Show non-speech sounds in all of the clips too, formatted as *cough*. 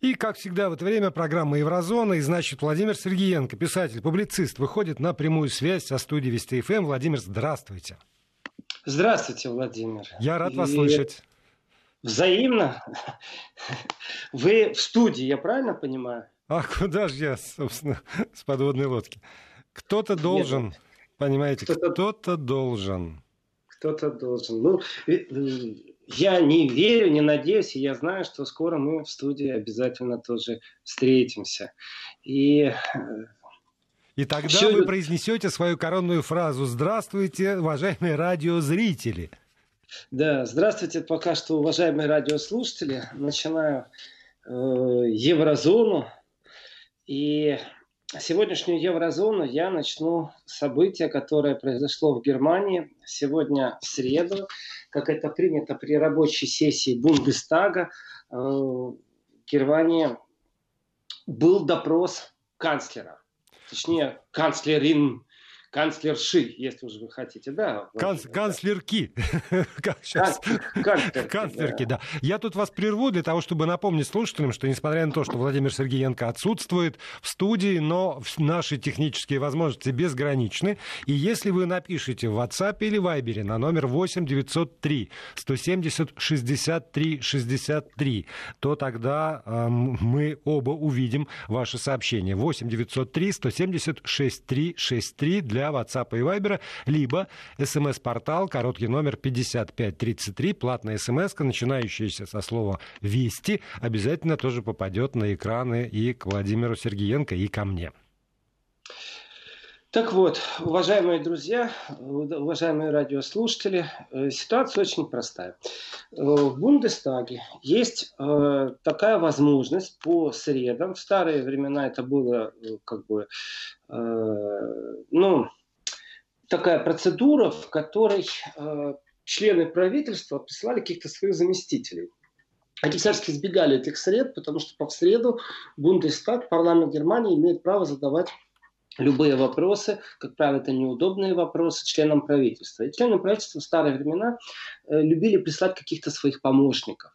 И, как всегда, в это время программа «Еврозона». И, значит, Владимир Сергеенко, писатель, публицист, выходит на прямую связь со студией Вести ФМ. Владимир, здравствуйте. Здравствуйте, Владимир. Я рад и... вас слышать. Взаимно. Вы в студии, я правильно понимаю? А куда же я, собственно, с подводной лодки? Кто-то должен, Нет, понимаете, кто-то... кто-то должен. Кто-то должен. Ну, я не верю, не надеюсь, и я знаю, что скоро мы в студии обязательно тоже встретимся. И э, и тогда Все... вы произнесете свою коронную фразу «Здравствуйте, уважаемые радиозрители». Да, здравствуйте пока что, уважаемые радиослушатели. Начинаю э, еврозону. И сегодняшнюю еврозону я начну с события, которое произошло в Германии сегодня в среду, как это принято при рабочей сессии Бундестага. Э, в Германии был допрос канцлера, точнее канцлерин канцлерши, если уж вы хотите, да. Канц, канцлерки. *laughs* Канцлерки, да. Я тут вас прерву для того, чтобы напомнить слушателям, что несмотря на то, что Владимир Сергеенко отсутствует в студии, но наши технические возможности безграничны. И если вы напишите в WhatsApp или Viber на номер 8 903 170 63 63, то тогда э, мы оба увидим ваше сообщение. 8 903 170 63 63 для для WhatsApp и Viber, либо смс-портал, короткий номер 5533, платная смс, начинающаяся со слова «Вести», обязательно тоже попадет на экраны и к Владимиру Сергеенко, и ко мне. Так вот, уважаемые друзья, уважаемые радиослушатели, э, ситуация очень простая. Э, в Бундестаге есть э, такая возможность по средам. В старые времена это было как бы, ну, такая процедура, в которой члены правительства присылали каких-то своих заместителей. Они всячески избегали этих сред, потому что по среду Бундестаг, парламент Германии, имеет право задавать любые вопросы, как правило, это неудобные вопросы членам правительства. И члены правительства в старые времена э, любили прислать каких-то своих помощников.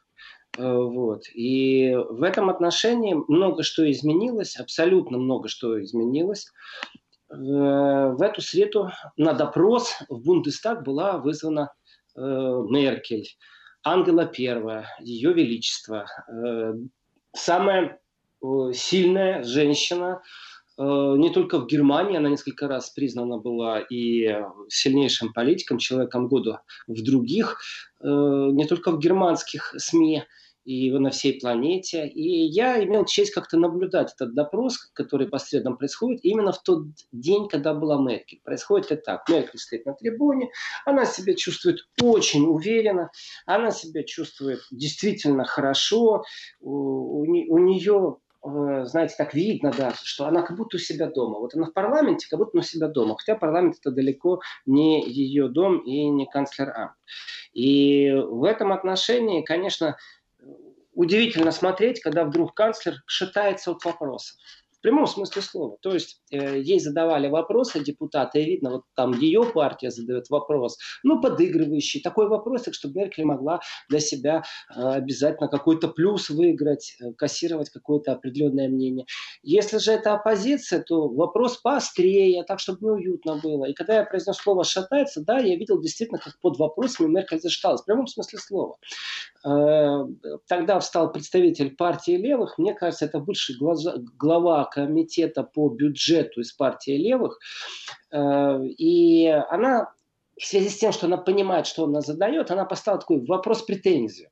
Э, вот. И в этом отношении много что изменилось, абсолютно много что изменилось. Э, в эту среду на допрос в Бундестаг была вызвана Меркель, Ангела I, Ее Величество, самая сильная женщина, Э, не только в Германии, она несколько раз признана была и сильнейшим политиком, человеком года в других, э, не только в германских СМИ, и на всей планете. И я имел честь как-то наблюдать этот допрос, который по средам происходит, именно в тот день, когда была Меркель. Происходит это так. Меркель стоит на трибуне, она себя чувствует очень уверенно, она себя чувствует действительно хорошо, у, у нее Э, знаете, так видно даже, что она как будто у себя дома. Вот она в парламенте, как будто у себя дома. Хотя парламент это далеко не ее дом и не канцлер Амт. И в этом отношении, конечно, удивительно смотреть, когда вдруг канцлер шатается от вопросов прямом смысле слова. То есть э, ей задавали вопросы депутаты, и видно, вот там ее партия задает вопрос, ну, подыгрывающий, такой вопросик, чтобы Меркель могла для себя э, обязательно какой-то плюс выиграть, э, кассировать какое-то определенное мнение. Если же это оппозиция, то вопрос поострее, так, чтобы неуютно было. И когда я произнес слово «шатается», да, я видел действительно, как под вопросами Меркель зашаталась, в прямом смысле слова. Э, тогда встал представитель партии левых, мне кажется, это бывший глава комитета по бюджету из партии левых. Э, и она в связи с тем, что она понимает, что она задает, она поставила такой вопрос-претензию.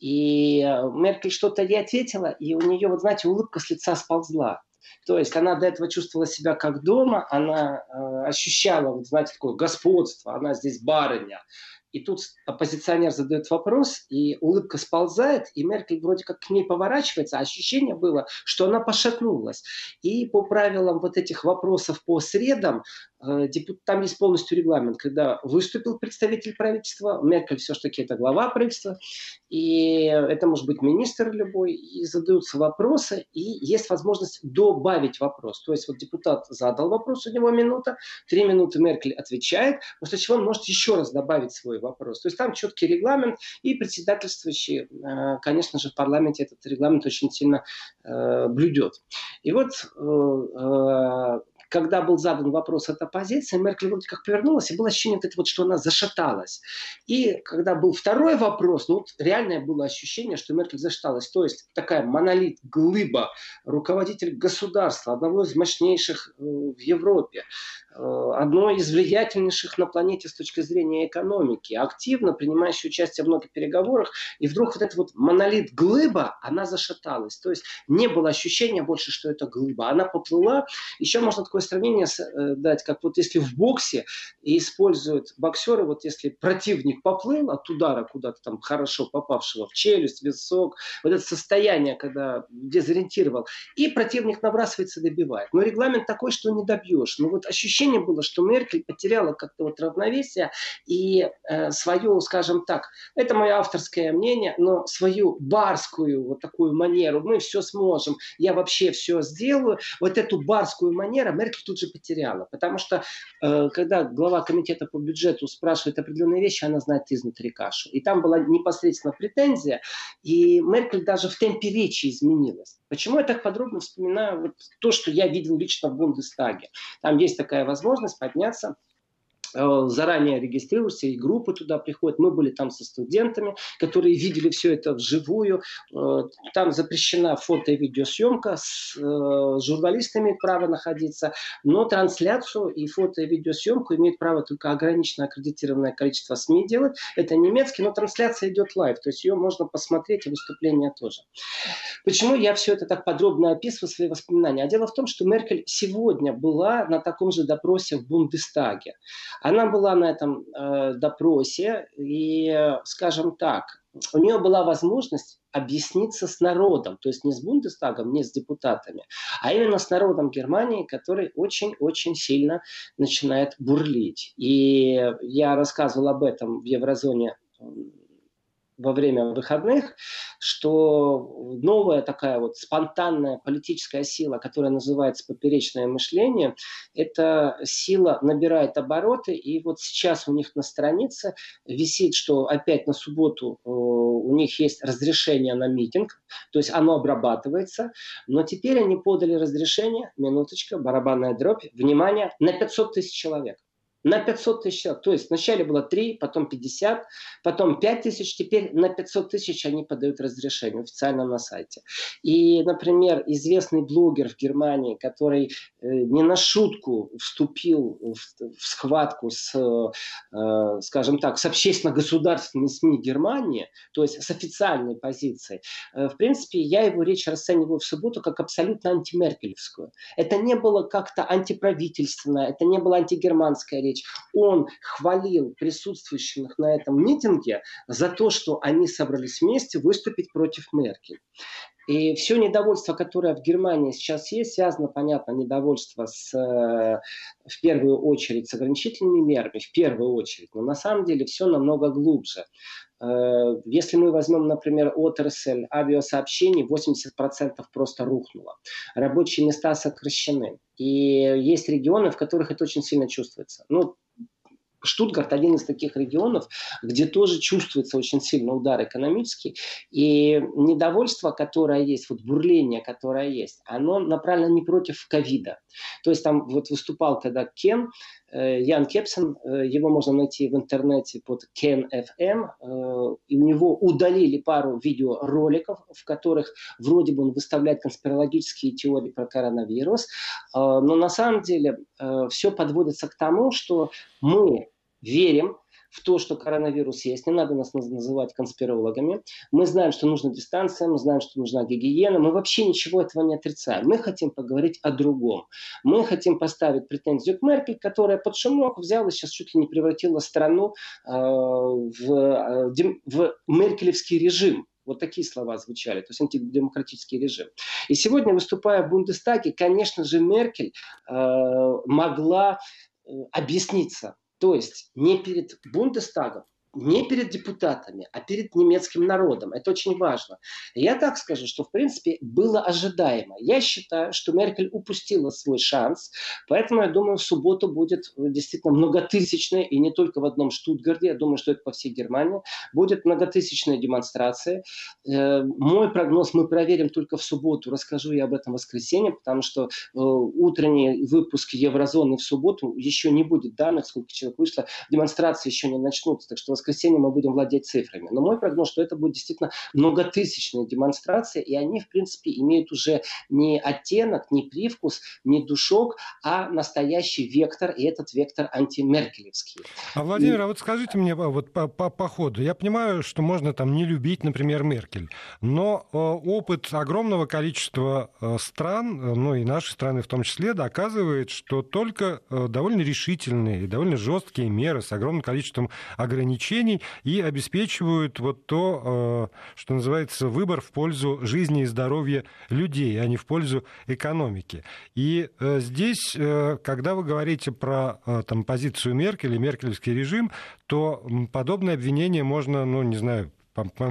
И Меркель что-то ей ответила, и у нее, вот знаете, улыбка с лица сползла. То есть она до этого чувствовала себя как дома, она э, ощущала, вот, знаете, такое господство, она здесь барыня, и тут оппозиционер задает вопрос, и улыбка сползает, и Меркель вроде как к ней поворачивается, а ощущение было, что она пошатнулась. И по правилам вот этих вопросов по средам там есть полностью регламент, когда выступил представитель правительства, Меркель все-таки это глава правительства, и это может быть министр любой, и задаются вопросы, и есть возможность добавить вопрос. То есть вот депутат задал вопрос, у него минута, три минуты Меркель отвечает, после чего он может еще раз добавить свой вопрос. То есть там четкий регламент, и председательствующий, э, конечно же, в парламенте этот регламент очень сильно э, блюдет. И вот когда был задан вопрос от оппозиции, Меркель вроде как повернулась, и было ощущение, вот, что она зашаталась. И когда был второй вопрос, ну вот реальное было ощущение, что Меркель зашаталась. То есть такая монолит, глыба, руководитель государства, одного из мощнейших э, в Европе, Э, одной из влиятельнейших на планете с точки зрения экономики, активно принимающей участие в многих переговорах, и вдруг вот этот вот монолит глыба, она зашаталась. То есть не было ощущения больше, что это глыба. Она поплыла. Еще можно такое сравнение э, дать, как вот если в боксе используют боксеры, вот если противник поплыл от удара куда-то там хорошо попавшего в челюсть, висок, вот это состояние, когда дезориентировал, и противник набрасывается, добивает. Но регламент такой, что не добьешь. Но вот ощущение ощущение было, что Меркель потеряла как-то вот равновесие и э, свою, скажем так, это мое авторское мнение, но свою барскую вот такую манеру, мы все сможем, я вообще все сделаю, вот эту барскую манеру Меркель тут же потеряла, потому что э, когда глава комитета по бюджету спрашивает определенные вещи, она знает изнутри кашу. И там была непосредственно претензия, и Меркель даже в темпе речи изменилась. Почему я так подробно вспоминаю вот то, что я видел лично в Бундестаге? Там есть такая возможность подняться заранее регистрируешься, и группы туда приходят. Мы были там со студентами, которые видели все это вживую. Э, там запрещена фото- и видеосъемка, с э, журналистами право находиться, но трансляцию и фото- и видеосъемку имеет право только ограниченно аккредитированное количество СМИ делать. Это немецкий, но трансляция идет live, то есть ее можно посмотреть, и выступления тоже. Почему я все это так подробно описываю, свои воспоминания? А дело в том, что Меркель сегодня была на таком же допросе в Бундестаге. Она была на этом э, допросе, и, скажем так, у нее была возможность объясниться с народом, то есть не с Бундестагом, не с депутатами, а именно с народом Германии, который очень-очень сильно начинает бурлить. И я рассказывал об этом в Еврозоне во время выходных, что новая такая вот спонтанная политическая сила, которая называется поперечное мышление, эта сила набирает обороты, и вот сейчас у них на странице висит, что опять на субботу э, у них есть разрешение на митинг, то есть оно обрабатывается, но теперь они подали разрешение, минуточка, барабанная дробь, внимание, на 500 тысяч человек на 500 тысяч человек. То есть вначале было 3, потом 50, потом 5 тысяч, теперь на 500 тысяч они подают разрешение официально на сайте. И, например, известный блогер в Германии, который э, не на шутку вступил в, в схватку с, э, скажем так, с общественно-государственными СМИ Германии, то есть с официальной позицией, э, в принципе, я его речь расцениваю в субботу как абсолютно антимеркелевскую. Это не было как-то антиправительственное, это не было антигерманская речь, он хвалил присутствующих на этом митинге за то, что они собрались вместе выступить против Меркель. И все недовольство, которое в Германии сейчас есть, связано, понятно, недовольство с, э, в первую очередь с ограничительными мерами, в первую очередь. Но на самом деле все намного глубже. Э, если мы возьмем, например, отрасль авиасообщений, 80% просто рухнуло. Рабочие места сокращены. И есть регионы, в которых это очень сильно чувствуется. Ну, Штутгарт один из таких регионов, где тоже чувствуется очень сильный удар экономический. И недовольство, которое есть, вот бурление, которое есть, оно направлено не против ковида. То есть там вот выступал когда Кен, Ян Кепсен, э, его можно найти в интернете под Ken э, и у него удалили пару видеороликов, в которых вроде бы он выставляет конспирологические теории про коронавирус, но на самом деле все подводится к тому, что мы верим в то, что коронавирус есть. Не надо нас называть конспирологами. Мы знаем, что нужна дистанция, мы знаем, что нужна гигиена. Мы вообще ничего этого не отрицаем. Мы хотим поговорить о другом. Мы хотим поставить претензию к Меркель, которая под шумок взяла сейчас чуть ли не превратила страну э, в, э, в меркелевский режим. Вот такие слова звучали, то есть антидемократический режим. И сегодня, выступая в Бундестаге, конечно же, Меркель э, могла объясниться. То есть не перед Бундестагом, не перед депутатами, а перед немецким народом. Это очень важно. Я так скажу, что в принципе было ожидаемо. Я считаю, что Меркель упустила свой шанс, поэтому я думаю, в субботу будет действительно многотысячная, и не только в одном Штутгарде, я думаю, что это по всей Германии, будет многотысячная демонстрация. Э, мой прогноз мы проверим только в субботу, расскажу я об этом в воскресенье, потому что э, утренний выпуск Еврозоны в субботу еще не будет данных, сколько человек вышло, демонстрации еще не начнутся, так что воскресенье мы будем владеть цифрами. Но мой прогноз, что это будет действительно многотысячная демонстрация, и они, в принципе, имеют уже не оттенок, не привкус, не душок, а настоящий вектор, и этот вектор антимеркелевский. А, Владимир, и... а вот скажите мне вот по, по, по ходу, я понимаю, что можно там не любить, например, Меркель, но э, опыт огромного количества э, стран, э, ну и нашей страны в том числе, доказывает, что только э, довольно решительные и довольно жесткие меры с огромным количеством ограничений ограничений и обеспечивают вот то, э, что называется, выбор в пользу жизни и здоровья людей, а не в пользу экономики. И э, здесь, э, когда вы говорите про там, позицию Меркель и меркельский режим, то подобное обвинение можно, ну, не знаю,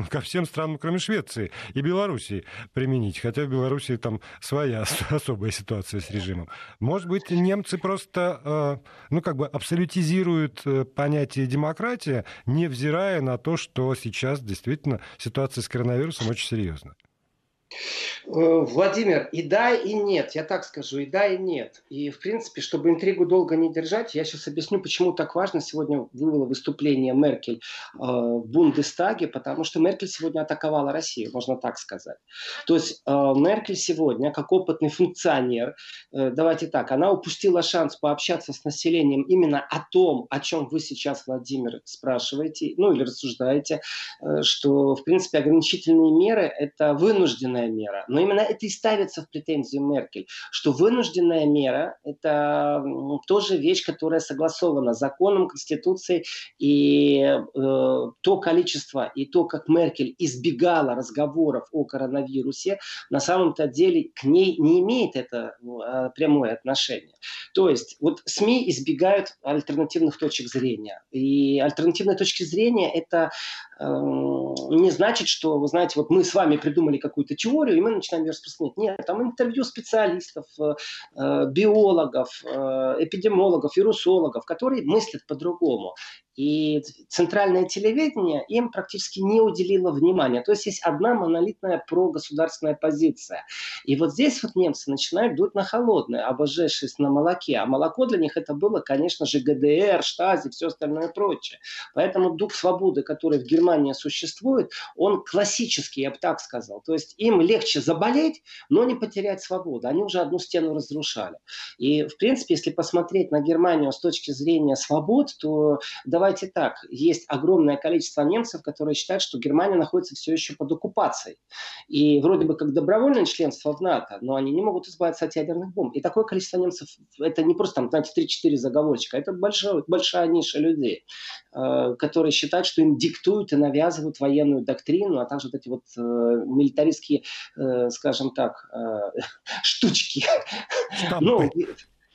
ко всем странам, кроме Швеции и Белоруссии применить. Хотя в Белоруссии там своя *laughs* особая ситуация с режимом. Может быть, немцы просто, э, ну, как бы абсолютизируют э, понятие демократия, невзирая на то, что сейчас действительно ситуация с коронавирусом очень серьезная. Э, Владимир, и да, и нет. Я так скажу, и да, и нет. И, в принципе, чтобы интригу долго не держать, я сейчас объясню, почему так важно сегодня было выступление Меркель э, в Бундестаге, потому что Меркель сегодня атаковала Россию, можно так сказать. То есть э, Меркель сегодня, как опытный функционер, давайте так, она упустила шанс пообщаться с населением именно о том, о чем вы сейчас, Владимир, спрашиваете, ну или рассуждаете, что, в принципе, ограничительные меры – это вынужденная мера. Но именно это и ставится в претензию Меркель, что вынужденная мера – это тоже вещь, которая согласована законом, конституцией, и э, то количество, и то, как Меркель избегала разговоров о коронавирусе, на самом-то деле к ней не имеет это э, прямое отношение. То есть вот СМИ избегают альтернативных точек зрения. И альтернативные точки зрения – это э, не значит, что, вы знаете, вот мы с вами придумали какую-то теорию, и мы начинаем ее распространять. Нет, там интервью специалистов, э, э, биологов, э, эпидемиологов, вирусологов, которые мыслят по-другому. И центральное телевидение им практически не уделило внимания. То есть есть одна монолитная прогосударственная позиция. И вот здесь вот немцы начинают дуть на холодное, обожавшись на молоке. А молоко для них это было, конечно же, ГДР, Штази, все остальное прочее. Поэтому дух свободы, который в Германии существует, он классический, я бы так сказал. То есть им легче заболеть, но не потерять свободу. Они уже одну стену разрушали. И, в принципе, если посмотреть на Германию с точки зрения свобод, то давай давайте так, есть огромное количество немцев, которые считают, что Германия находится все еще под оккупацией. И вроде бы как добровольное членство в НАТО, но они не могут избавиться от ядерных бомб. И такое количество немцев, это не просто там, знаете, 3-4 заговорщика, это большая, большая ниша людей, э, которые считают, что им диктуют и навязывают военную доктрину, а также вот эти вот э, милитаристские, э, скажем так, э, *laughs* штучки. Ну,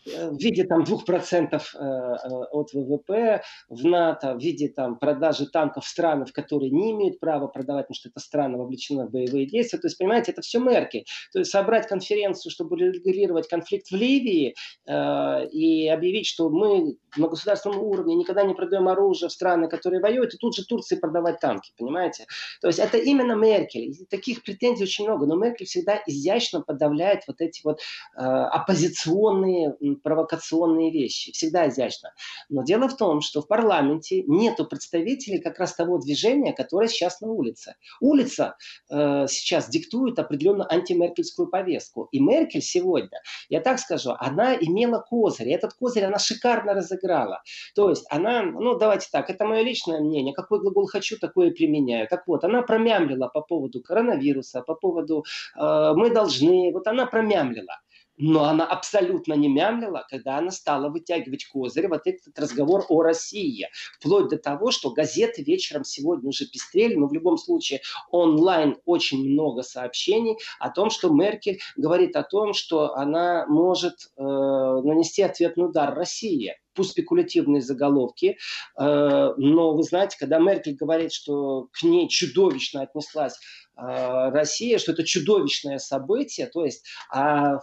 в виде там 2% э, э, от ВВП в НАТО, в виде там продажи танков страны, в которые не имеют права продавать, потому что это страны вовлечены в боевые действия. То есть, понимаете, это все Меркель. То есть собрать конференцию, чтобы регулировать конфликт в Ливии э, и объявить, что мы на государственном уровне никогда не продаем оружие в страны, которые воюют, и тут же Турции продавать танки, понимаете? То есть это именно Меркель. И таких претензий очень много, но Меркель всегда изящно подавляет вот эти вот э, оппозиционные провокационные вещи. Всегда изящно. Но дело в том, что в парламенте нету представителей как раз того движения, которое сейчас на улице. Улица э, сейчас диктует определенную антимеркельскую повестку. И Меркель сегодня, я так скажу, она имела козырь. И этот козырь она шикарно разыграла. То есть она, ну давайте так, это мое личное мнение. Какой глагол хочу, такое и применяю. Так вот, она промямлила по поводу коронавируса, по поводу э, мы должны. Вот она промямлила. Но она абсолютно не мямлила, когда она стала вытягивать козырь вот этот разговор о России. Вплоть до того, что газеты вечером сегодня уже пестрели, но в любом случае онлайн очень много сообщений о том, что Меркель говорит о том, что она может э, нанести ответный удар России. Пусть спекулятивные заголовки, э, но вы знаете, когда Меркель говорит, что к ней чудовищно отнеслась э, Россия, что это чудовищное событие, то есть а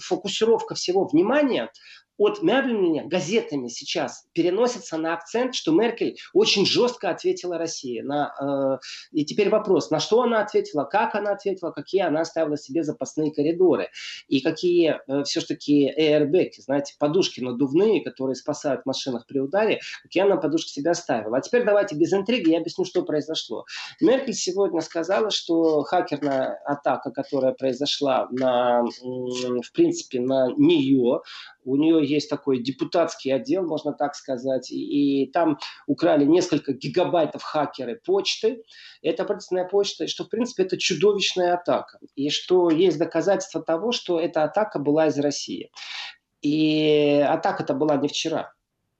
фокусировка всего внимания от Мерлина газетами сейчас переносится на акцент, что Меркель очень жестко ответила России. На, э, и теперь вопрос, на что она ответила, как она ответила, какие она оставила себе запасные коридоры, и какие э, все-таки airbag, знаете, подушки надувные, которые спасают в машинах при ударе, какие она подушки себе оставила. А теперь давайте без интриги я объясню, что произошло. Меркель сегодня сказала, что хакерная атака, которая произошла на, в принципе, на нее, у нее есть такой депутатский отдел, можно так сказать, и, и там украли несколько гигабайтов хакеры почты. Это правительственная почта, и что, в принципе, это чудовищная атака. И что есть доказательства того, что эта атака была из России. И атака-то была не вчера.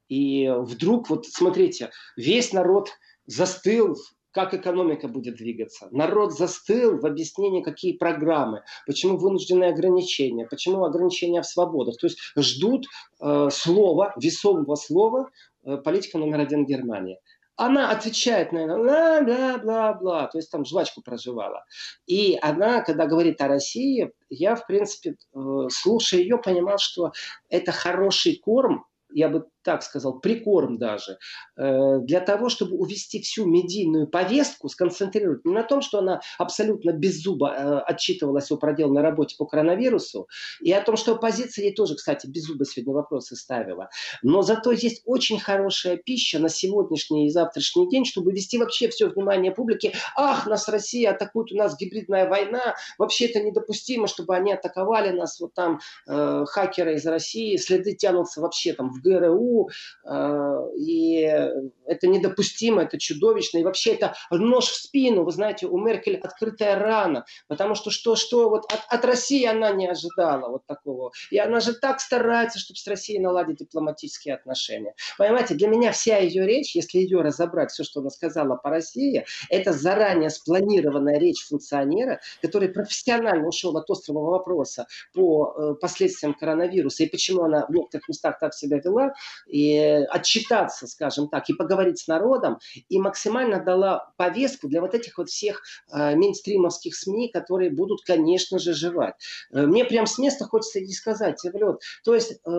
И вдруг, вот смотрите, весь народ застыл как экономика будет двигаться. Народ застыл в объяснении, какие программы, почему вынужденные ограничения, почему ограничения в свободах. То есть ждут э, слова, весомого слова э, политика номер один Германии. Она отвечает на это, бла-бла-бла-бла, то есть там жвачку проживала. И она, когда говорит о России, я, в принципе, э, слушая ее, понимал, что это хороший корм, я бы так сказал, прикорм даже, э, для того, чтобы увести всю медийную повестку, сконцентрировать не на том, что она абсолютно без зуба э, отчитывалась о проделанной работе по коронавирусу, и о том, что оппозиция ей тоже, кстати, без зуба сегодня вопросы ставила. Но зато есть очень хорошая пища на сегодняшний и завтрашний день, чтобы вести вообще все внимание публики. Ах, нас Россия атакует, у нас гибридная война, вообще это недопустимо, чтобы они атаковали нас, вот там э, хакеры из России, следы тянутся вообще там в ГРУ, Э, и это недопустимо, это чудовищно, и вообще это нож в спину, вы знаете, у Меркель открытая рана, потому что что, что вот от, от России она не ожидала вот такого, и она же так старается, чтобы с Россией наладить дипломатические отношения. Понимаете, для меня вся ее речь, если ее разобрать, все, что она сказала по России, это заранее спланированная речь функционера, который профессионально ушел от острого вопроса по э, последствиям коронавируса и почему она в некоторых местах так себя вела, и отчитаться, скажем так, и поговорить с народом, и максимально дала повестку для вот этих вот всех э, мейнстримовских СМИ, которые будут, конечно же, жевать. Э, мне прям с места хочется и сказать, Евлет, то есть э,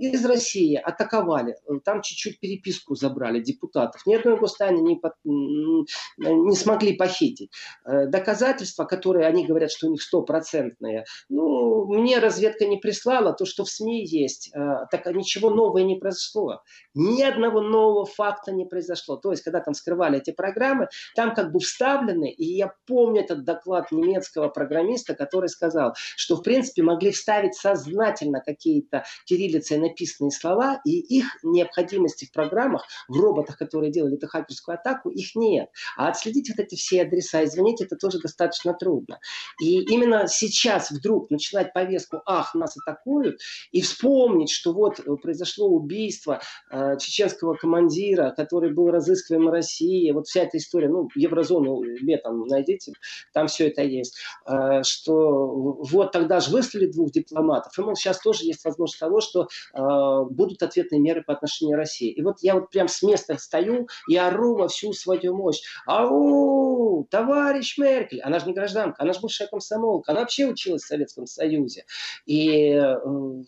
из России атаковали, э, там чуть-чуть переписку забрали депутатов, ни одной госстайны не, под, не смогли похитить. Э, доказательства, которые они говорят, что у них стопроцентные, ну, мне разведка не прислала, то, что в СМИ есть, э, так ничего нового не произошло произошло. Ни одного нового факта не произошло. То есть, когда там скрывали эти программы, там как бы вставлены, и я помню этот доклад немецкого программиста, который сказал, что в принципе могли вставить сознательно какие-то кириллицей написанные слова, и их необходимости в программах, в роботах, которые делали эту хакерскую атаку, их нет. А отследить вот эти все адреса, извините, это тоже достаточно трудно. И именно сейчас вдруг начинать повестку «Ах, нас атакуют», и вспомнить, что вот произошло убийство, убийство э, чеченского командира, который был разыскиваем России, вот вся эта история, ну, Еврозону летом найдите, там все это есть, э, что вот тогда же выслали двух дипломатов, и, мол, сейчас тоже есть возможность того, что э, будут ответные меры по отношению России. И вот я вот прям с места стою и ору во всю свою мощь. Ау, товарищ Меркель, она же не гражданка, она же бывшая комсомолка, она вообще училась в Советском Союзе. И э,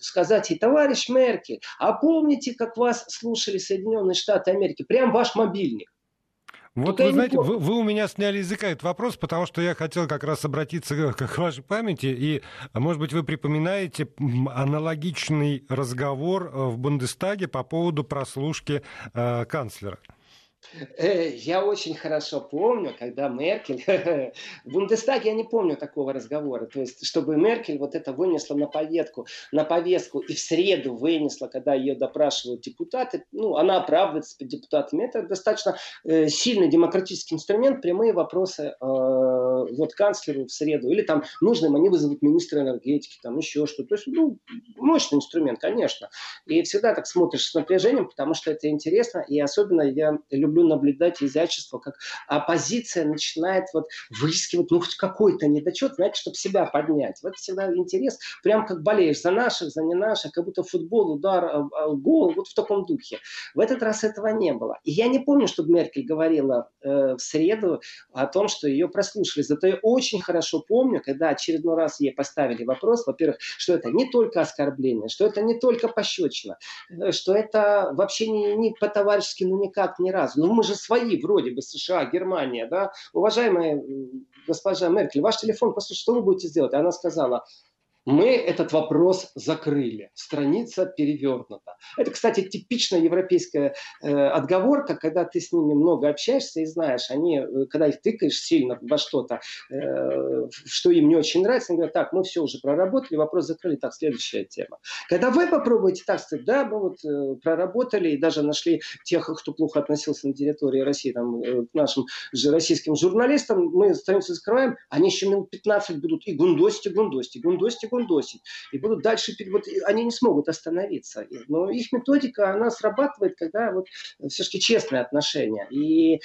сказать ей, товарищ Меркель, а помните, как вас слушали Соединенные Штаты Америки, прям ваш мобильник. Вот Только вы знаете, вы, вы у меня сняли языка этот вопрос, потому что я хотел как раз обратиться к, к вашей памяти, и, может быть, вы припоминаете аналогичный разговор э, в Бундестаге по поводу прослушки э, канцлера. Э, я очень хорошо помню, когда Меркель... *laughs* В Бундестаге я не помню такого разговора. То есть, чтобы Меркель вот это вынесла на повестку, на повестку и в среду вынесла, когда ее допрашивают депутаты, ну, она оправдывается перед депутатами. Это достаточно э, сильный демократический инструмент, прямые вопросы э, вот канцлеру в среду, или там нужным они вызовут министра энергетики, там еще что-то. То есть, ну, мощный инструмент, конечно. И всегда так смотришь с напряжением, потому что это интересно, и особенно я люблю наблюдать изящество, как оппозиция начинает вот выискивать, ну, хоть какой-то недочет, знаете, чтобы себя поднять. Вот всегда интерес, прям как болеешь за наших, за не наших, как будто футбол, удар, а, а, гол, вот в таком духе. В этот раз этого не было. И я не помню, чтобы Меркель говорила э, в среду о том, что ее прослушали. Зато я очень хорошо помню, когда очередной раз ей поставили вопрос, во-первых, что это не только оскорбление, что это не только пощечина, э, что это вообще не, не по-товарищески, ну никак, ни разу. Ну мы же свои вроде бы, США, Германия, да. Уважаемая госпожа Меркель, ваш телефон, после что вы будете делать? Она сказала, мы этот вопрос закрыли. Страница перевернута. Это, кстати, типичная европейская э, отговорка, когда ты с ними много общаешься и знаешь, они, э, когда их тыкаешь сильно во что-то, э, что им не очень нравится, они говорят, так, мы все уже проработали, вопрос закрыли, так, следующая тема. Когда вы попробуете так сказать, да, мы вот э, проработали и даже нашли тех, кто плохо относился на территории России, там, э, к нашим же российским журналистам, мы страницу закрываем, они еще минут 15 будут и гундосить, и гундосить, и гундосить, и гундосить. И будут дальше, вот, они не смогут остановиться. Но их методика, она срабатывает, когда вот все-таки честные отношения. И э,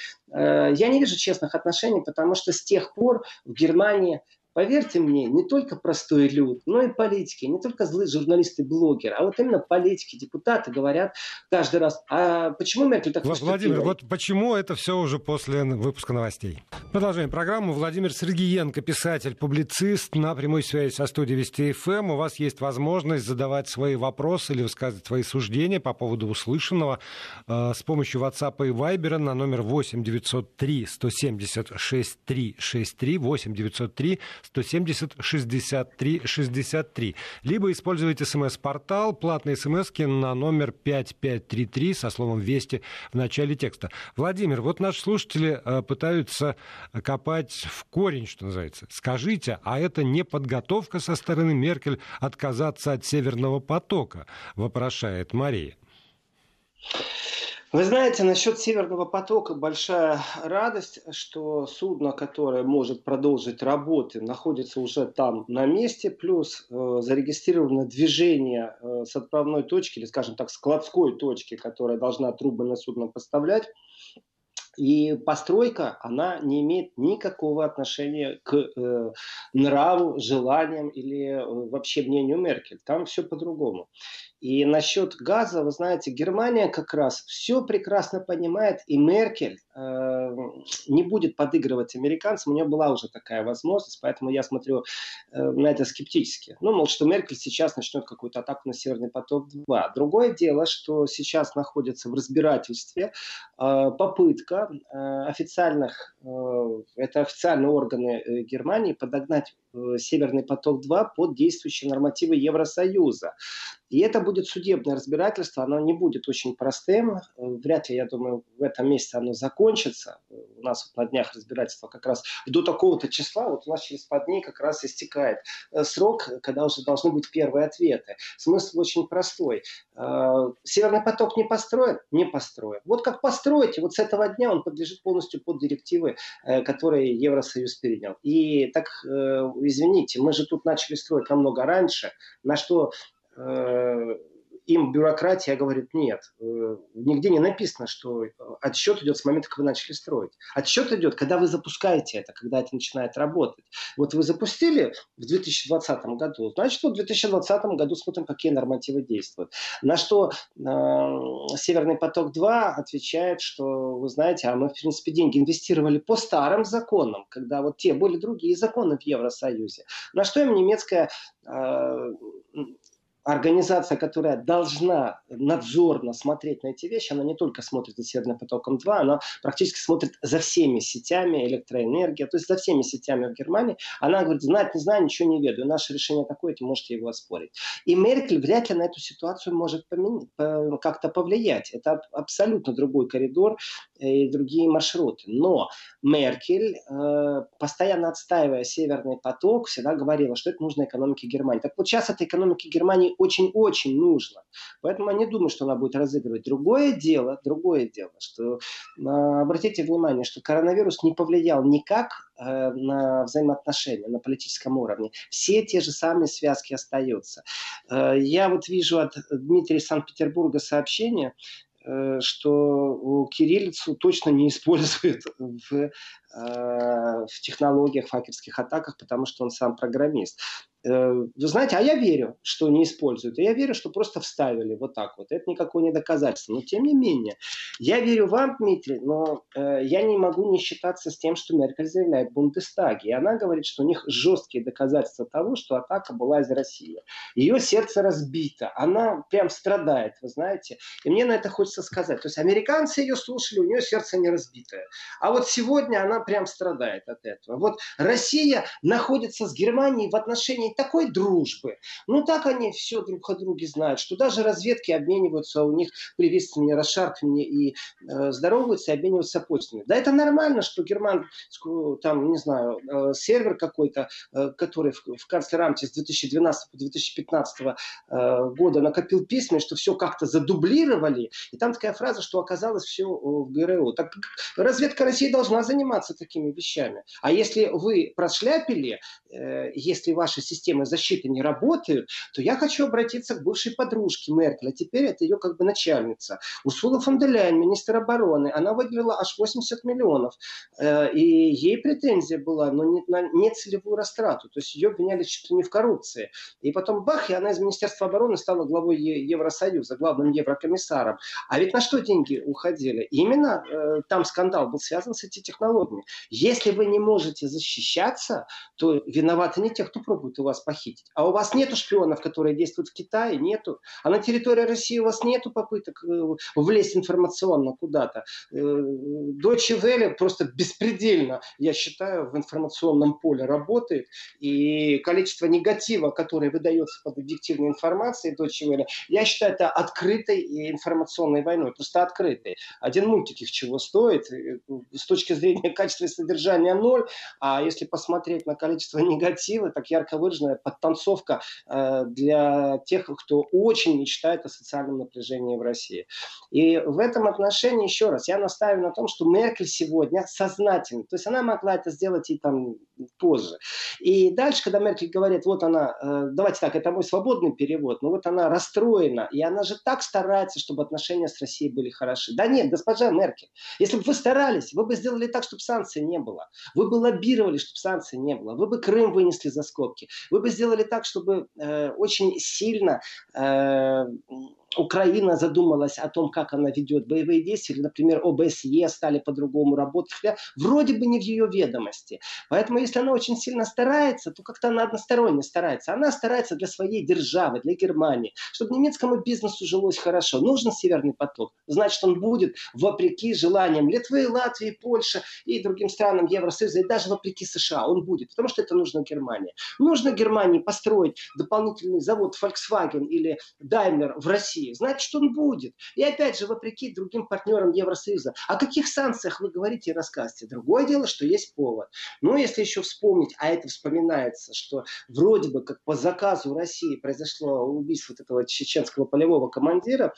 я не вижу честных отношений, потому что с тех пор в Германии Поверьте мне, не только простой люд, но и политики, не только злые журналисты, блогеры, а вот именно политики, депутаты говорят каждый раз, а почему Меркель так? Владимир, вот почему это все уже после выпуска новостей? Продолжаем программу. Владимир Сергеенко, писатель, публицист, на прямой связи со студией Вести ФМ. Эм. У вас есть возможность задавать свои вопросы или высказывать свои суждения по поводу услышанного э, с помощью WhatsApp и Viber на номер 8 903 170 6363 8 903 170 63 63. Либо используйте смс-портал, платные смс на номер 5533 со словом «Вести» в начале текста. Владимир, вот наши слушатели э, пытаются копать в корень, что называется. Скажите, а это не подготовка со стороны Меркель отказаться от «Северного потока», вопрошает Мария. Вы знаете, насчет Северного потока большая радость, что судно, которое может продолжить работы, находится уже там на месте, плюс э, зарегистрировано движение э, с отправной точки, или, скажем так, складской точки, которая должна трубы на судно поставлять. И постройка, она не имеет никакого отношения к э, нраву, желаниям или э, вообще мнению Меркель. Там все по-другому. И насчет газа, вы знаете, Германия как раз все прекрасно понимает, и Меркель э, не будет подыгрывать американцам. У нее была уже такая возможность, поэтому я смотрю э, на это скептически. Ну, мол, что Меркель сейчас начнет какую-то атаку на Северный поток-2. Другое дело, что сейчас находится в разбирательстве э, попытка э, официальных, э, это официальные органы э, Германии, подогнать Северный поток-2 под действующие нормативы Евросоюза. И это будет судебное разбирательство, оно не будет очень простым. Вряд ли, я думаю, в этом месяце оно закончится. У нас на днях разбирательства как раз до такого-то числа, вот у нас через пару дней как раз истекает э, срок, когда уже должны быть первые ответы. Смысл очень простой. Э, Северный поток не построят? Не построят. Вот как построить, вот с этого дня он подлежит полностью под директивы, э, которые Евросоюз перенял. И так, извините, мы же тут начали строить намного раньше, на что Э, им бюрократия говорит, нет, э, нигде не написано, что отсчет идет с момента, как вы начали строить. Отсчет идет, когда вы запускаете это, когда это начинает работать. Вот вы запустили в 2020 году, значит, в 2020 году смотрим, какие нормативы действуют. На что э, Северный поток-2 отвечает, что, вы знаете, а мы, в принципе, деньги инвестировали по старым законам, когда вот те были другие законы в Евросоюзе. На что им немецкая э, организация, которая должна надзорно смотреть на эти вещи, она не только смотрит за Северным потоком-2, она практически смотрит за всеми сетями электроэнергии, то есть за всеми сетями в Германии. Она говорит, знать не знаю, ничего не ведаю, наше решение такое, ты можете его оспорить. И Меркель вряд ли на эту ситуацию может как-то повлиять. Это абсолютно другой коридор э, и другие маршруты. Но Меркель, э, постоянно отстаивая Северный поток, всегда говорила, что это нужно экономике Германии. Так вот сейчас этой экономики Германии очень-очень нужно. Поэтому я не думаю, что она будет разыгрывать. Другое дело, другое дело, что а, обратите внимание, что коронавирус не повлиял никак э, на взаимоотношения на политическом уровне. Все те же самые связки остаются. Э, я вот вижу от Дмитрия Санкт-Петербурга сообщение, э, что кириллицу точно не используют *laughs* в в технологиях, в хакерских атаках, потому что он сам программист. Э, вы знаете, а я верю, что не используют. Я верю, что просто вставили вот так вот. Это никакое не доказательство. Но тем не менее, я верю вам, Дмитрий, но э, я не могу не считаться с тем, что Меркель заявляет в Бундестаге. И она говорит, что у них жесткие доказательства того, что атака была из России. Ее сердце разбито. Она прям страдает, вы знаете. И мне на это хочется сказать. То есть американцы ее слушали, у нее сердце не разбитое. А вот сегодня она прям страдает от этого. Вот Россия находится с Германией в отношении такой дружбы. Ну, так они все друг о друге знают, что даже разведки обмениваются у них приветствиями, расшаркиваниями и э, здороваются, и обмениваются почтами. Да это нормально, что Герман, там, не знаю, э, сервер какой-то, э, который в, в канцлерамте с 2012 по 2015 э, года накопил письма, что все как-то задублировали. И там такая фраза, что оказалось все в ГРУ. Так разведка России должна заниматься такими вещами. А если вы прошляпили, э, если ваши системы защиты не работают, то я хочу обратиться к бывшей подружке Меркель, а теперь это ее как бы начальница. Урсула фон де Ляйн, министр обороны, она выделила аж 80 миллионов. Э, и ей претензия была но не, на нецелевую растрату. То есть ее обвиняли чуть ли не в коррупции. И потом бах, и она из Министерства обороны стала главой Евросоюза, главным еврокомиссаром. А ведь на что деньги уходили? Именно э, там скандал был связан с этими технологиями. Если вы не можете защищаться, то виноваты не те, кто пробует у вас похитить. А у вас нету шпионов, которые действуют в Китае, нету. А на территории России у вас нету попыток э, влезть информационно куда-то. Deutsche Welle просто беспредельно, я считаю, в информационном поле работает. И количество негатива, которое выдается под объективной информацией Deutsche Welle, я считаю, это открытой информационной войной. Просто открытой. Один мультик их чего стоит. Э, с точки зрения качестве содержания ноль, а если посмотреть на количество *laughs* негатива, так ярко выраженная подтанцовка э, для тех, кто очень мечтает о социальном напряжении в России. И в этом отношении, еще раз, я настаиваю на том, что Меркель сегодня сознательно, то есть она могла это сделать и там позже. И дальше, когда Меркель говорит, вот она, э, давайте так, это мой свободный перевод, но вот она расстроена, и она же так старается, чтобы отношения с Россией были хороши. Да нет, госпожа Меркель, если бы вы старались, вы бы сделали так, чтобы санкций не было. Вы бы лоббировали, чтобы санкций не было. Вы бы Крым вынесли за скобки. Вы бы сделали так, чтобы э, очень сильно э, Украина задумалась о том, как она ведет боевые действия, или, например, ОБСЕ стали по-другому работать, вроде бы не в ее ведомости. Поэтому, если она очень сильно старается, то как-то она односторонне старается. Она старается для своей державы, для Германии, чтобы немецкому бизнесу жилось хорошо. Нужен Северный поток. Значит, он будет вопреки желаниям Литвы, Латвии, Польши и другим странам Евросоюза, и даже вопреки США. Он будет, потому что это нужно Германии. Нужно Германии построить дополнительный завод Volkswagen или Daimler в России, России, значит, он будет. И опять же, вопреки другим партнерам Евросоюза. О каких санкциях вы говорите и рассказываете? Другое дело, что есть повод. Ну, если еще вспомнить, а это вспоминается, что вроде бы как по заказу России произошло убийство вот этого чеченского полевого командира,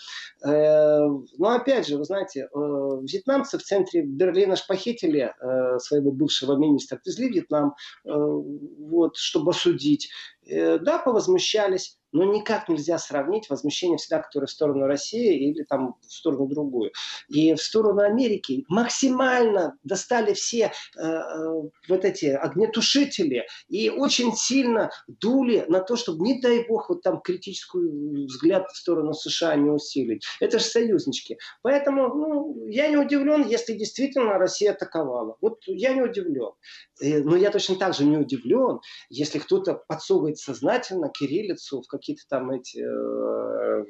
э, но опять же, вы знаете, э, вьетнамцы в центре Берлина шпохитили э, своего бывшего министра, отвезли в Вьетнам, вот, чтобы осудить. Да, повозмущались, но никак нельзя сравнить возмущение всегда, которое в сторону России или там в сторону другую. И в сторону Америки максимально достали все э, э, вот эти огнетушители и очень сильно дули на то, чтобы, не дай бог, вот там критическую взгляд в сторону США не усилить. Это же союзнички. Поэтому ну, я не удивлен, если действительно Россия атаковала. Вот я не удивлен. Э, но я точно так же не удивлен, если кто-то подсовывает сознательно кириллицу в какие-то там эти э,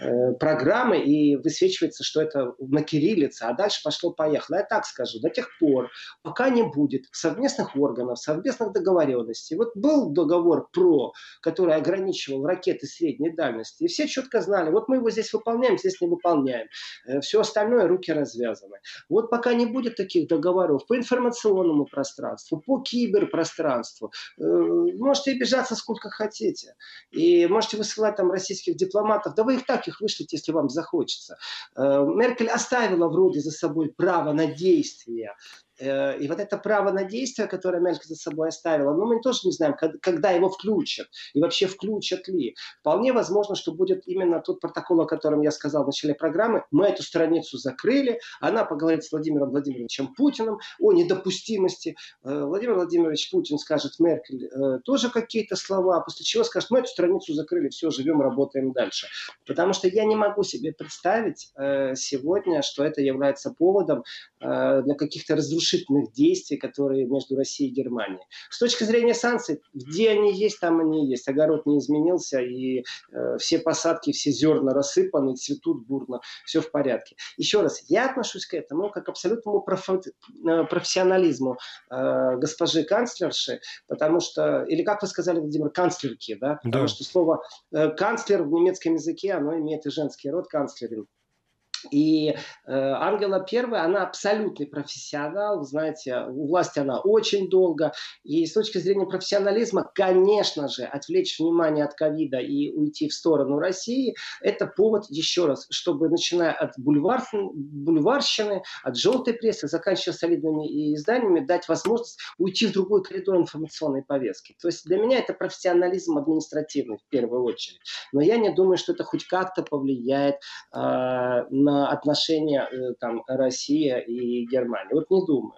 э, программы и высвечивается, что это на кириллице, а дальше пошло-поехало. Я так скажу, до тех пор, пока не будет совместных органов, совместных договоренностей. Вот был договор ПРО, который ограничивал ракеты средней дальности, и все четко знали, вот мы его здесь выполняем, здесь не выполняем. Э, все остальное руки развязаны. Вот пока не будет таких договоров по информационному пространству, по киберпространству, э, можете обижаться сколько хотите. И можете высылать там российских дипломатов. Да вы их так их вышлите, если вам захочется. Э, Меркель оставила вроде за собой право на действие и вот это право на действие, которое Меркель за собой оставила, ну, мы тоже не знаем, когда его включат и вообще включат ли. Вполне возможно, что будет именно тот протокол, о котором я сказал в начале программы. Мы эту страницу закрыли, она поговорит с Владимиром Владимировичем Путиным о недопустимости. Э, Владимир Владимирович Путин скажет Меркель э, тоже какие-то слова, после чего скажет, мы эту страницу закрыли, все, живем, работаем дальше. Потому что я не могу себе представить сегодня, что это является поводом для каких-то разрушений решительных действий, которые между Россией и Германией. С точки зрения санкций, где они есть, там они есть. Огород не изменился, и э, все посадки, все зерна рассыпаны, цветут бурно, все в порядке. Еще раз, я отношусь к этому как к абсолютному профи- э, профессионализму э, госпожи канцлерши, потому что, или как вы сказали, Владимир, канцлерки, да? да. Потому что слово э, канцлер в немецком языке, оно имеет и женский род канцлерин. И э, Ангела Первая, она абсолютный профессионал, знаете, у власти она очень долго. И с точки зрения профессионализма, конечно же, отвлечь внимание от ковида и уйти в сторону России, это повод, еще раз, чтобы, начиная от бульвар, бульварщины, от желтой прессы, заканчивая солидными изданиями, дать возможность уйти в другой коридор информационной повестки. То есть для меня это профессионализм административный в первую очередь. Но я не думаю, что это хоть как-то повлияет э, на отношения э, там, Россия и Германия. Вот не думаю.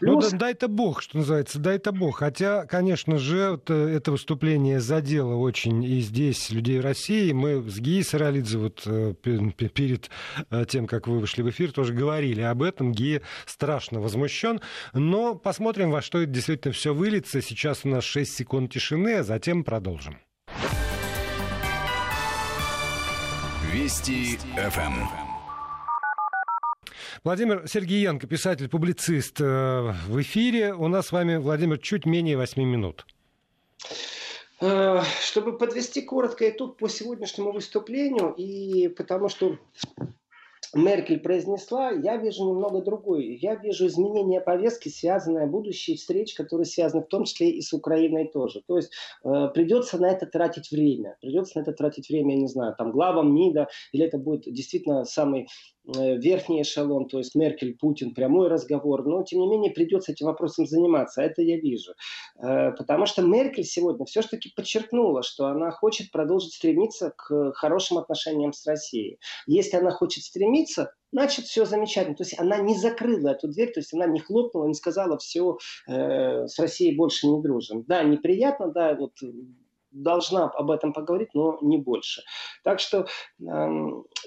Ну, Плюс... Ну, да, дай-то бог, что называется, дай-то бог. Хотя, конечно же, вот, э, это выступление задело очень и здесь людей России. Мы с Гией Саралидзе вот э, перед тем, как вы вышли в эфир, тоже говорили об этом. Гия страшно возмущен. Но посмотрим, во что это действительно все выльется. Сейчас у нас 6 секунд тишины, а затем продолжим. Вести ФМ. Владимир Сергеенко, писатель-публицист э, в эфире. У нас с вами, Владимир, чуть менее 8 минут. Э, чтобы подвести коротко итог по сегодняшнему выступлению, и потому что Меркель произнесла, я вижу немного другой. Я вижу изменение повестки, связанное будущие встреч, которые связаны в том числе и с Украиной тоже. То есть э, придется на это тратить время. Придется на это тратить время, я не знаю, там главам МИДа, или это будет действительно самый верхний эшелон, то есть Меркель, Путин, прямой разговор, но тем не менее придется этим вопросом заниматься, это я вижу. Э, потому что Меркель сегодня все-таки подчеркнула, что она хочет продолжить стремиться к хорошим отношениям с Россией. Если она хочет стремиться, значит все замечательно. То есть она не закрыла эту дверь, то есть она не хлопнула, не сказала все, э, с Россией больше не дружим. Да, неприятно, да, вот должна об этом поговорить, но не больше. Так что э,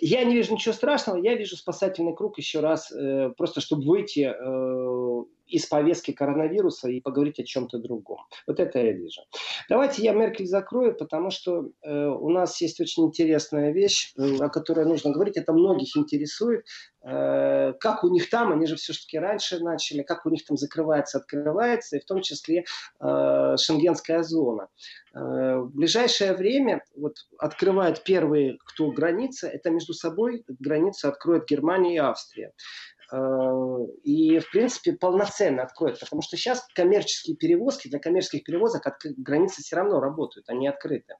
я не вижу ничего страшного, я вижу спасательный круг еще раз, э, просто чтобы выйти э, из повестки коронавируса и поговорить о чем-то другом. Вот это я вижу. Давайте я Меркель закрою, потому что э, у нас есть очень интересная вещь, э, о которой нужно говорить. Это многих интересует. Э, как у них там, они же все-таки раньше начали, как у них там закрывается, открывается, и в том числе э, шенгенская зона. Э, в ближайшее время вот, открывают первые, кто границы, это между собой границу откроют Германия и Австрия. Э, и, в принципе, полноценно откроет, потому что сейчас коммерческие перевозки, для коммерческих перевозок от границы все равно работают, они открыты.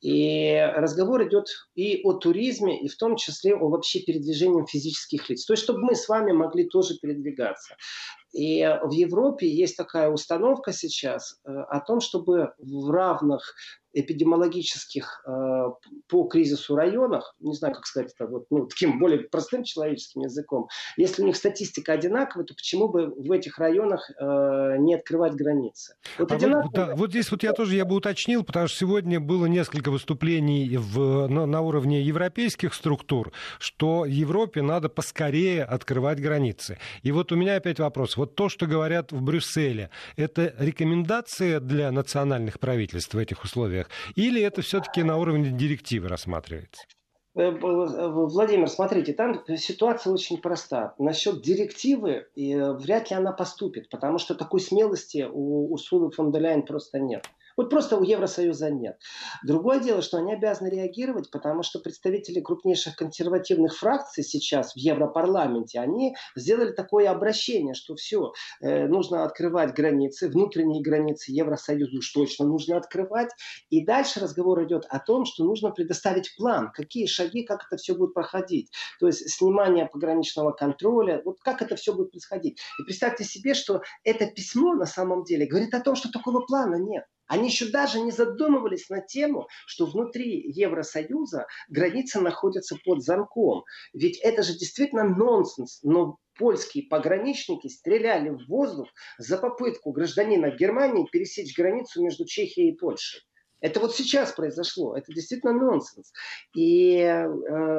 И разговор идет и о туризме, и в том числе о вообще передвижении физических лиц. То есть, чтобы мы с вами могли тоже передвигаться. И в Европе есть такая установка сейчас э, о том, чтобы в равных эпидемиологических э, по кризису районах, не знаю, как сказать это вот, ну, таким более простым человеческим языком, если у них статистика одинаковая, то почему бы в этих районах э, не открывать границы? Вот, а вот, да, вот здесь вот я тоже я бы уточнил, потому что сегодня было несколько выступлений в, на, на уровне европейских структур, что Европе надо поскорее открывать границы. И вот у меня опять вопрос. Вот то, что говорят в Брюсселе, это рекомендация для национальных правительств в этих условиях? Условиях? Или это все-таки на уровне директивы рассматривается? Э, э, Владимир, смотрите, там ситуация очень проста. Насчет директивы вряд ли она поступит, потому что такой смелости у Урсулы фон де Ляйен просто нет. Вот просто у Евросоюза нет. Другое дело, что они обязаны реагировать, потому что представители крупнейших консервативных фракций сейчас в Европарламенте, они сделали такое обращение, что все, э, нужно открывать границы, внутренние границы Евросоюзу уж точно нужно открывать. И дальше разговор идет о том, что нужно предоставить план, какие шаги, как это все будет проходить. То есть снимание пограничного контроля, вот как это все будет происходить. И представьте себе, что это письмо на самом деле говорит о том, что такого плана нет. Они еще даже не задумывались на тему, что внутри Евросоюза граница находится под замком. Ведь это же действительно нонсенс. Но польские пограничники стреляли в воздух за попытку гражданина Германии пересечь границу между Чехией и Польшей. Это вот сейчас произошло. Это действительно нонсенс. И э,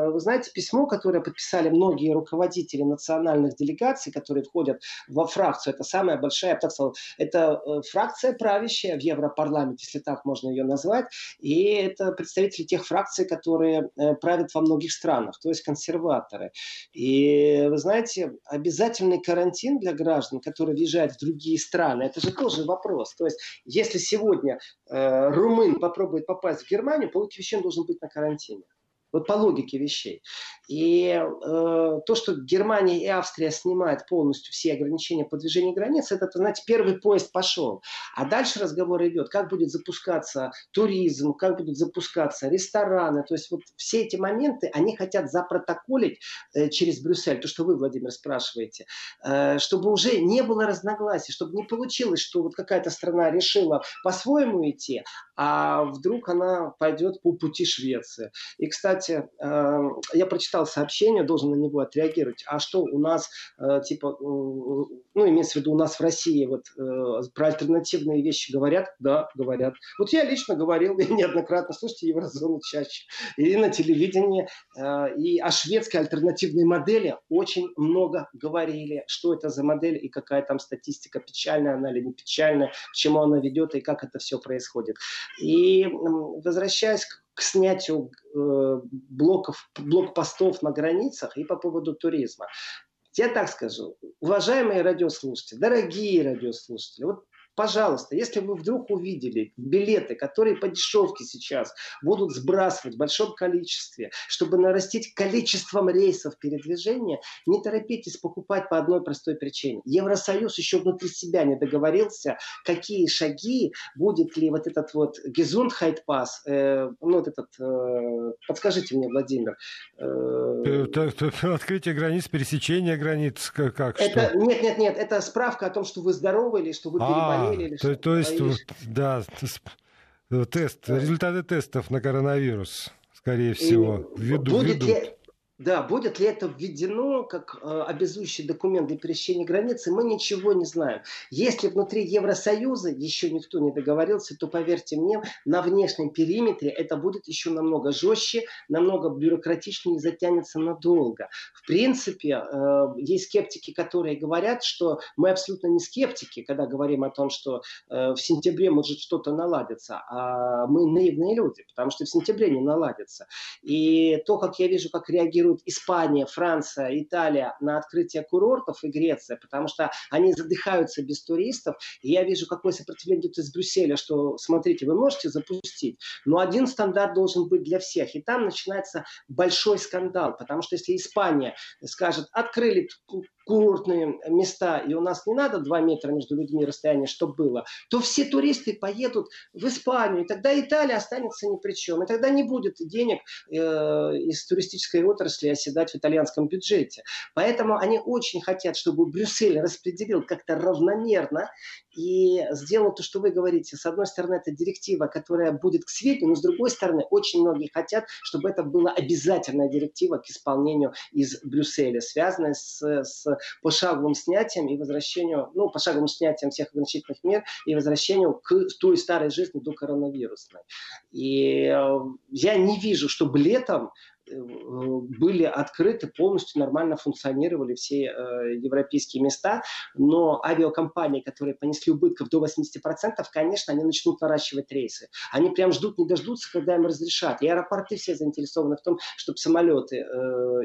вы знаете, письмо, которое подписали многие руководители национальных делегаций, которые входят во фракцию, это самая большая, я так сказал, это э, фракция правящая в Европарламенте, если так можно ее назвать. И это представители тех фракций, которые э, правят во многих странах, то есть консерваторы. И вы знаете, обязательный карантин для граждан, которые въезжают в другие страны, это же тоже вопрос. То есть, если сегодня э, румын румын попробует попасть в Германию, по логике вещей он должен быть на карантине. Вот по логике вещей. И э, то, что Германия и Австрия снимают полностью все ограничения по движению границ, это, знаете, первый поезд пошел. А дальше разговор идет, как будет запускаться туризм, как будут запускаться рестораны. То есть вот все эти моменты, они хотят запротоколить э, через Брюссель, то, что вы, Владимир, спрашиваете, э, чтобы уже не было разногласий, чтобы не получилось, что вот какая-то страна решила по-своему идти, а вдруг она пойдет по пути Швеции. И, кстати, э, я прочитал сообщение, должен на него отреагировать. А что у нас, э, типа, э, ну, имеется в виду у нас в России, вот про альтернативные вещи говорят? Да, говорят. Вот я лично говорил, *laughs* неоднократно, слушайте Еврозону чаще, и на телевидении, и о шведской альтернативной модели очень много говорили, что это за модель и какая там статистика, печальная она или не печальная, к чему она ведет и как это все происходит. И возвращаясь к к снятию э, блоков, блокпостов на границах и по поводу туризма. Я так скажу, уважаемые радиослушатели, дорогие радиослушатели, вот Пожалуйста, если вы вдруг увидели билеты, которые по дешевке сейчас будут сбрасывать в большом количестве, чтобы нарастить количеством рейсов передвижения, не торопитесь покупать по одной простой причине. Евросоюз еще внутри себя не договорился, какие шаги, будет ли вот этот вот Gesundheit-пас, э, ну вот этот, э, подскажите мне, Владимир. Э, Открытие границ, пересечение границ, как? Это, что? Нет, нет, нет, это справка о том, что вы здоровы или что вы а, или то, то есть, или... да, тест, результаты тестов на коронавирус, скорее всего, введут. Будет ли, да, будет ли это введено как э, обязующий документ для пересечения границы, мы ничего не знаем. Если внутри Евросоюза еще никто не договорился, то поверьте мне, на внешнем периметре это будет еще намного жестче, намного бюрократичнее и затянется надолго. В принципе, э, есть скептики, которые говорят, что мы абсолютно не скептики, когда говорим о том, что э, в сентябре может что-то наладиться, а мы наивные люди, потому что в сентябре не наладится. И то, как я вижу, как реагируют реагируют Испания, Франция, Италия на открытие курортов и Греция, потому что они задыхаются без туристов. И я вижу, какое сопротивление идет из Брюсселя, что, смотрите, вы можете запустить, но один стандарт должен быть для всех. И там начинается большой скандал, потому что если Испания скажет, открыли курортные места, и у нас не надо 2 метра между людьми расстояние, чтобы было, то все туристы поедут в Испанию, и тогда Италия останется ни при чем. И тогда не будет денег э, из туристической отрасли оседать в итальянском бюджете. Поэтому они очень хотят, чтобы Брюссель распределил как-то равномерно и сделал то, что вы говорите. С одной стороны, это директива, которая будет к сведению, но с другой стороны, очень многие хотят, чтобы это была обязательная директива к исполнению из Брюсселя, связанная с, с пошаговым снятием и возвращению, ну, пошаговым снятием всех ограничительных мер и возвращению к той старой жизни до коронавирусной. И э, я не вижу, чтобы летом были открыты, полностью нормально функционировали все европейские места, но авиакомпании, которые понесли убытков до 80%, конечно, они начнут наращивать рейсы. Они прям ждут, не дождутся, когда им разрешат. И аэропорты все заинтересованы в том, чтобы самолеты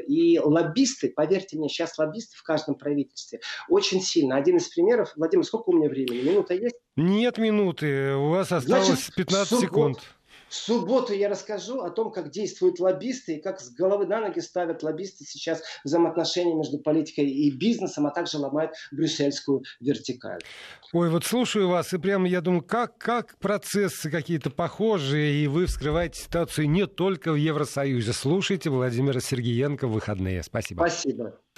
и лоббисты, поверьте мне, сейчас лоббисты в каждом правительстве очень сильно. Один из примеров, Владимир, сколько у меня времени? Минута есть? Нет минуты, у вас осталось Значит, 15 суббот, секунд. В субботу я расскажу о том, как действуют лоббисты и как с головы на ноги ставят лоббисты сейчас взаимоотношения между политикой и бизнесом, а также ломают брюссельскую вертикаль. Ой, вот слушаю вас, и прямо я думаю, как, как процессы какие-то похожие, и вы вскрываете ситуацию не только в Евросоюзе. Слушайте Владимира Сергеенко в выходные. Спасибо. Спасибо.